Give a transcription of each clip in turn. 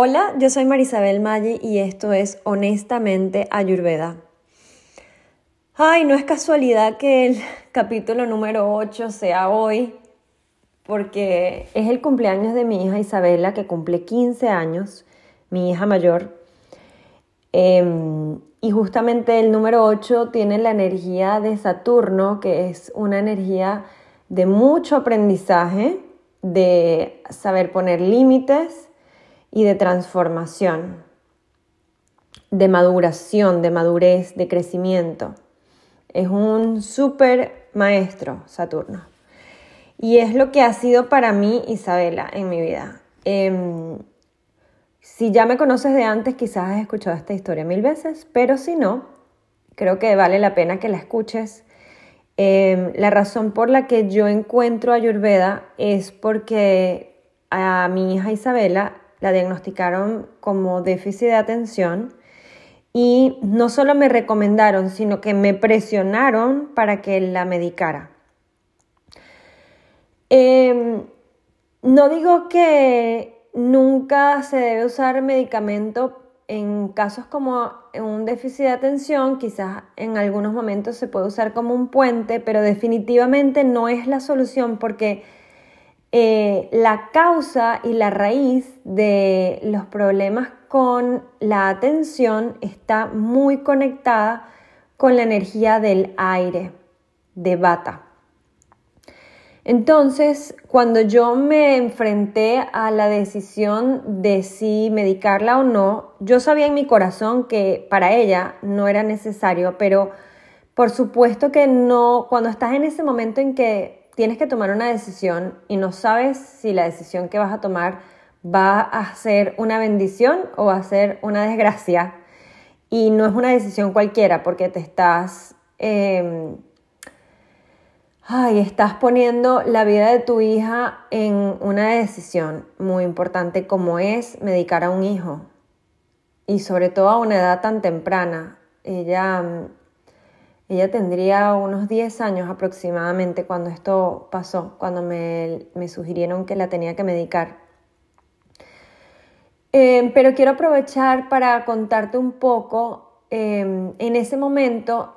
Hola, yo soy Marisabel Maggi y esto es Honestamente Ayurveda. Ay, no es casualidad que el capítulo número 8 sea hoy, porque es el cumpleaños de mi hija Isabela, que cumple 15 años, mi hija mayor. Em, y justamente el número 8 tiene la energía de Saturno, que es una energía de mucho aprendizaje, de saber poner límites y de transformación, de maduración, de madurez, de crecimiento. Es un súper maestro Saturno. Y es lo que ha sido para mí Isabela en mi vida. Em, si ya me conoces de antes, quizás has escuchado esta historia mil veces, pero si no, creo que vale la pena que la escuches. Em, la razón por la que yo encuentro a Ayurveda es porque a mi hija Isabela la diagnosticaron como déficit de atención y no solo me recomendaron, sino que me presionaron para que la medicara. Em, no digo que nunca se debe usar medicamento en casos como un déficit de atención, quizás en algunos momentos se puede usar como un puente, pero definitivamente no es la solución porque eh, la causa y la raíz de los problemas con la atención está muy conectada con la energía del aire, de bata. Entonces, cuando yo me enfrenté a la decisión de si medicarla o no, yo sabía en mi corazón que para ella no era necesario, pero por supuesto que no, cuando estás en ese momento en que tienes que tomar una decisión y no sabes si la decisión que vas a tomar va a ser una bendición o va a ser una desgracia. Y no es una decisión cualquiera porque te estás... Em, ay, estás poniendo la vida de tu hija en una decisión muy importante como es medicar a un hijo. Y sobre todo a una edad tan temprana. Ella ella tendría unos 10 años aproximadamente cuando esto pasó, cuando me, sugirieron que la tenía que medicar. Em, pero quiero aprovechar para contarte un poco, em, en ese momento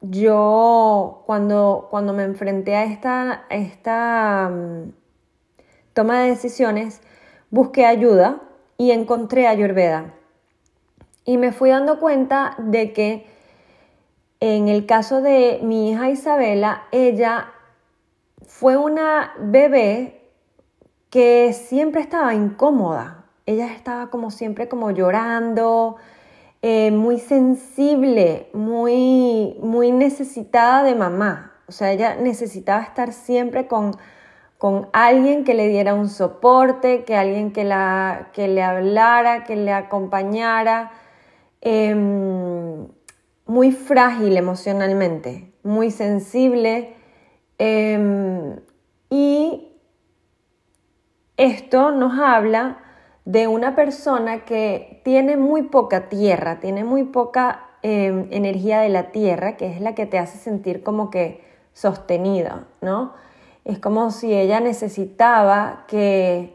yo cuando, cuando me enfrenté a esta, esta mm, toma de decisiones, busqué ayuda y encontré Ayurveda. Y me fui dando cuenta de que en el caso de mi hija Isabela, ella fue una bebé que siempre estaba incómoda. Ella estaba como siempre como llorando, eh, muy sensible, muy, muy necesitada de mamá. O sea, ella necesitaba estar siempre con, con alguien que le diera un soporte, que alguien que, la, que le hablara, que le acompañara. Em, muy frágil emocionalmente, muy sensible em, y esto nos habla de una persona que tiene muy poca tierra, tiene muy poca em, energía de la tierra, que es la que te hace sentir como que sostenida, ¿no? Es como si ella necesitaba que,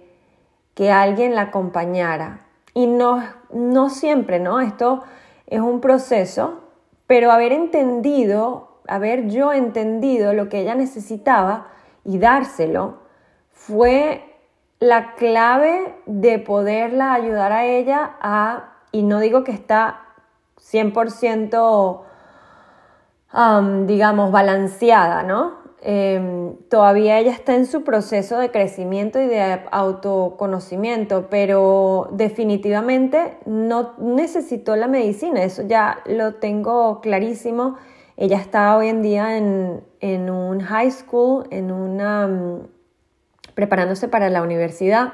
que alguien la acompañara. Y no, no siempre, ¿no? Esto es un proceso pero haber entendido, haber yo entendido lo que ella necesitaba y dárselo fue la clave de poderla ayudar a ella a, y no digo que está 100%, digamos, balanceada, ¿no? Em, todavía ella está en su proceso de crecimiento y de autoconocimiento, pero definitivamente no necesitó la medicina, eso ya lo tengo clarísimo. Ella está hoy en día en, un high school, en una, mm, preparándose para la universidad,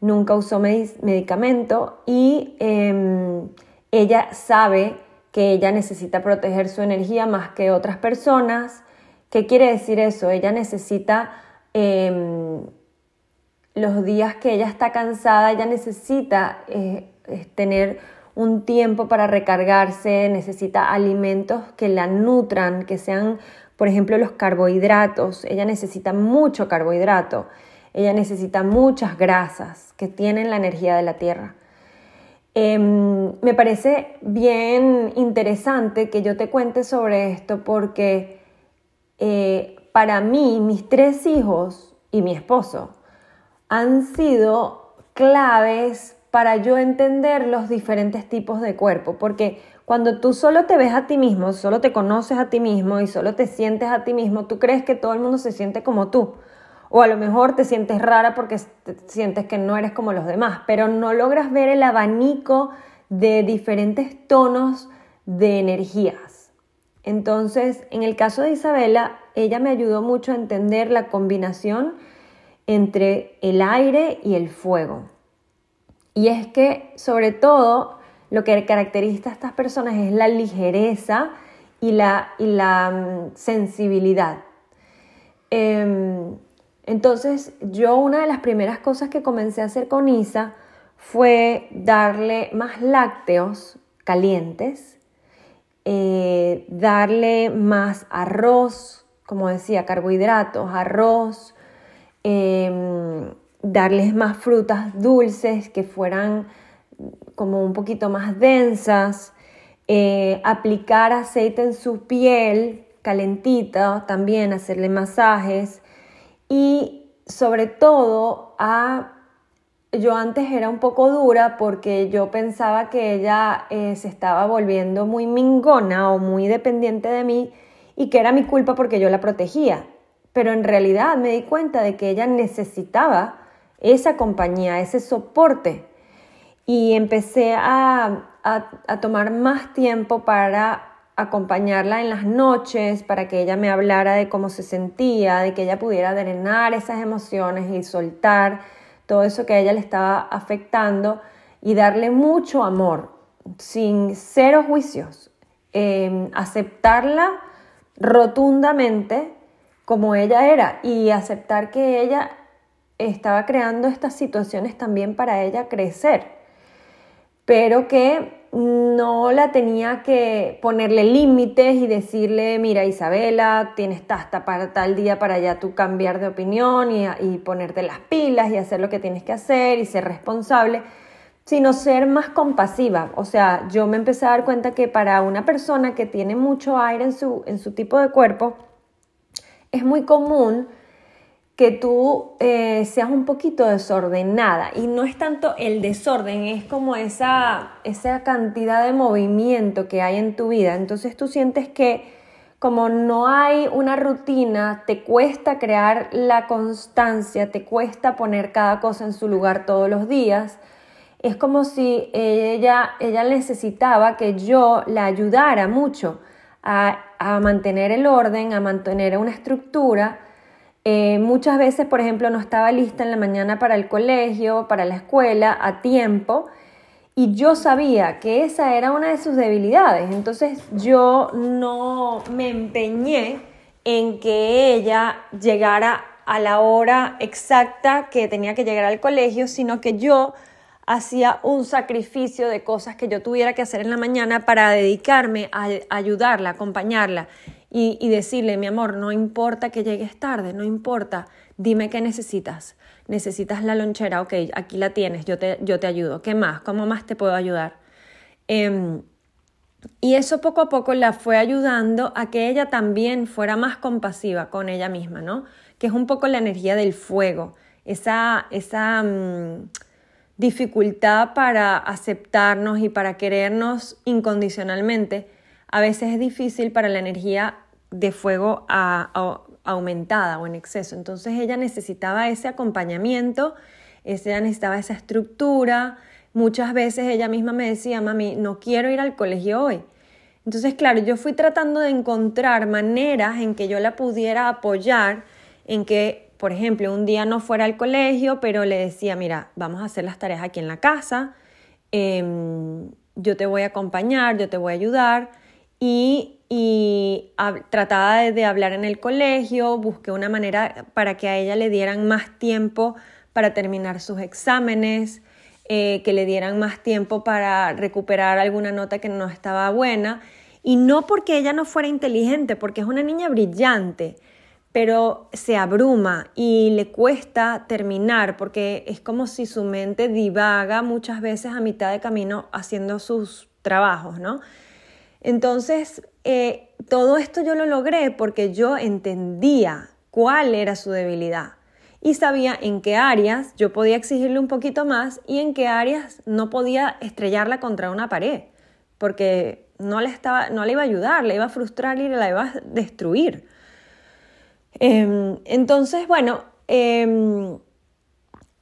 nunca usó medicamento y em, ella sabe que ella necesita proteger su energía más que otras personas ¿Qué quiere decir eso? Ella necesita em, los días que ella está cansada, ella necesita eh, tener un tiempo para recargarse, necesita alimentos que la nutran, que sean, por ejemplo, los carbohidratos. Ella necesita mucho carbohidrato, ella necesita muchas grasas que tienen la energía de la tierra. Em, me parece bien interesante que yo te cuente sobre esto porque eh, para mí, mis tres hijos y mi esposo han sido claves para yo entender los diferentes tipos de cuerpo, porque cuando tú solo te ves a ti mismo, solo te conoces a ti mismo y solo te sientes a ti mismo, tú crees que todo el mundo se siente como tú. O a lo mejor te sientes rara porque sientes que no eres como los demás, pero no logras ver el abanico de diferentes tonos de energías. Entonces, en el caso de Isabela, ella me ayudó mucho a entender la combinación entre el aire y el fuego. Y es que, sobre todo, lo que caracteriza a estas personas es la ligereza y la, mm, sensibilidad. Em, entonces, yo una de las primeras cosas que comencé a hacer con Isa fue darle más lácteos calientes, eh, darle más arroz, como decía, carbohidratos, arroz, em, darles más frutas dulces que fueran como un poquito más densas, eh, aplicar aceite en su piel calentita, también hacerle masajes y sobre todo a yo antes era un poco dura porque yo pensaba que ella eh, se estaba volviendo muy mingona o muy dependiente de mí y que era mi culpa porque yo la protegía. Pero en realidad me di cuenta de que ella necesitaba esa compañía, ese soporte. Y empecé a, a tomar más tiempo para acompañarla en las noches, para que ella me hablara de cómo se sentía, de que ella pudiera drenar esas emociones y soltar todo eso que a ella le estaba afectando y darle mucho amor, sin cero juicios, em, aceptarla rotundamente como ella era y aceptar que ella estaba creando estas situaciones también para ella crecer, pero que no la tenía que ponerle límites y decirle, mira Isabela, tienes hasta para tal día para ya tú cambiar de opinión y, y ponerte las pilas y hacer lo que tienes que hacer y ser responsable, sino ser más compasiva. O sea, yo me empecé a dar cuenta que para una persona que tiene mucho aire en su, en su tipo de cuerpo, es muy común que tú eh, seas un poquito desordenada. Y no es tanto el desorden, es como esa, esa cantidad de movimiento que hay en tu vida. Entonces tú sientes que como no hay una rutina, te cuesta crear la constancia, te cuesta poner cada cosa en su lugar todos los días. Es como si ella, ella necesitaba que yo la ayudara mucho a, a mantener el orden, a mantener una estructura eh, muchas veces, por ejemplo, no estaba lista en la mañana para el colegio, para la escuela, a tiempo, y yo sabía que esa era una de sus debilidades. Entonces yo no me empeñé en que ella llegara a la hora exacta que tenía que llegar al colegio, sino que yo hacía un sacrificio de cosas que yo tuviera que hacer en la mañana para dedicarme a ayudarla, acompañarla y, decirle, mi amor, no importa que llegues tarde, no importa, dime qué necesitas. Necesitas la lonchera, ok, aquí la tienes, yo te, yo te ayudo. ¿Qué más? ¿Cómo más te puedo ayudar? Em, y eso poco a poco la fue ayudando a que ella también fuera más compasiva con ella misma, ¿no? Que es un poco la energía del fuego, esa, esa mm, dificultad para aceptarnos y para querernos incondicionalmente a veces es difícil para la energía de fuego aumentada o en exceso. Entonces ella necesitaba ese acompañamiento, ella necesitaba esa estructura. Muchas veces ella misma me decía, mami, no quiero ir al colegio hoy. Entonces, claro, yo fui tratando de encontrar maneras en que yo la pudiera apoyar, en que, por ejemplo, un día no fuera al colegio, pero le decía, mira, vamos a hacer las tareas aquí en la casa, em, yo te voy a acompañar, yo te voy a ayudar y, trataba de, hablar en el colegio, busqué una manera para que a ella le dieran más tiempo para terminar sus exámenes, eh, que le dieran más tiempo para recuperar alguna nota que no estaba buena. Y no porque ella no fuera inteligente, porque es una niña brillante, pero se abruma y le cuesta terminar porque es como si su mente divaga muchas veces a mitad de camino haciendo sus trabajos, ¿no? Entonces, eh, todo esto yo lo logré porque yo entendía cuál era su debilidad y sabía en qué áreas yo podía exigirle un poquito más y en qué áreas no podía estrellarla contra una pared, porque no le, estaba, no le iba a ayudar, le iba a frustrar y la iba a destruir. Em, entonces, bueno, em,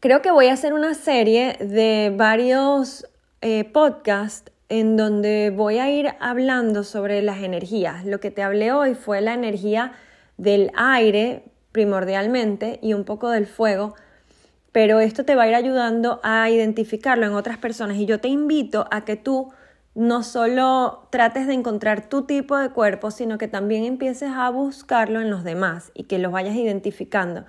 creo que voy a hacer una serie de varios eh, podcasts en donde voy a ir hablando sobre las energías. Lo que te hablé hoy fue la energía del aire primordialmente y un poco del fuego, pero esto te va a ir ayudando a identificarlo en otras personas y yo te invito a que tú no solo trates de encontrar tu tipo de cuerpo, sino que también empieces a buscarlo en los demás y que los vayas identificando.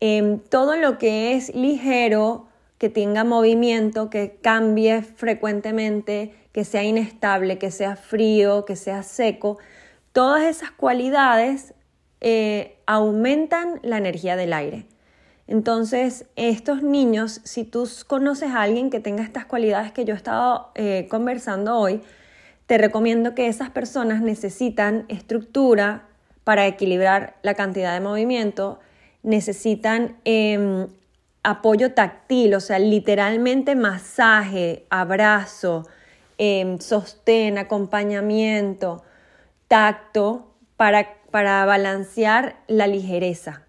Em, todo lo que es ligero, que tenga movimiento, que cambie frecuentemente, que sea inestable, que sea frío, que sea seco, todas esas cualidades eh, aumentan la energía del aire. Entonces, estos niños, si tú conoces a alguien que tenga estas cualidades que yo he estado eh, conversando hoy, te recomiendo que esas personas necesitan estructura para equilibrar la cantidad de movimiento, necesitan em, apoyo táctil, o sea, literalmente masaje, abrazo, em, sostén, acompañamiento, tacto, para, para balancear la ligereza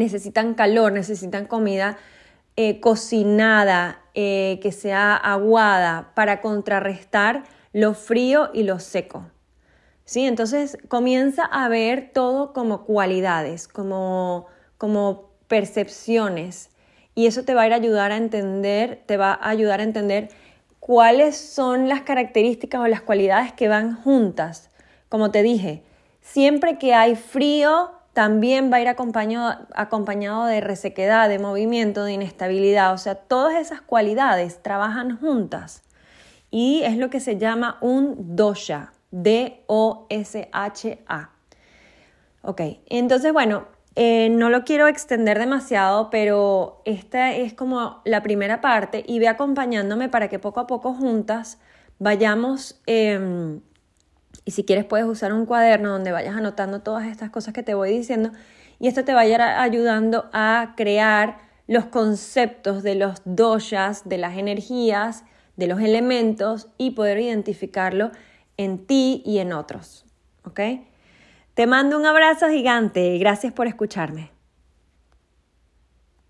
necesitan calor, necesitan comida eh, cocinada, eh, que sea aguada, para contrarrestar lo frío y lo seco. ¿Sí? Entonces comienza a ver todo como cualidades, como, como percepciones. Y eso te va a ir a ayudar a entender, te va a ayudar a entender cuáles son las características o las cualidades que van juntas. Como te dije, siempre que hay frío, también va a ir acompañado, acompañado de resequedad, de movimiento, de inestabilidad. O sea, todas esas cualidades trabajan juntas y es lo que se llama un dosha, D-O-S-H-A. Ok, entonces bueno, eh, no lo quiero extender demasiado, pero esta es como la primera parte y ve acompañándome para que poco a poco juntas vayamos em, y si quieres puedes usar un cuaderno donde vayas anotando todas estas cosas que te voy diciendo y esto te va a ir ayudando a crear los conceptos de los doshas, de las energías, de los elementos y poder identificarlo en ti y en otros. ¿Ok? Te mando un abrazo gigante y gracias por escucharme.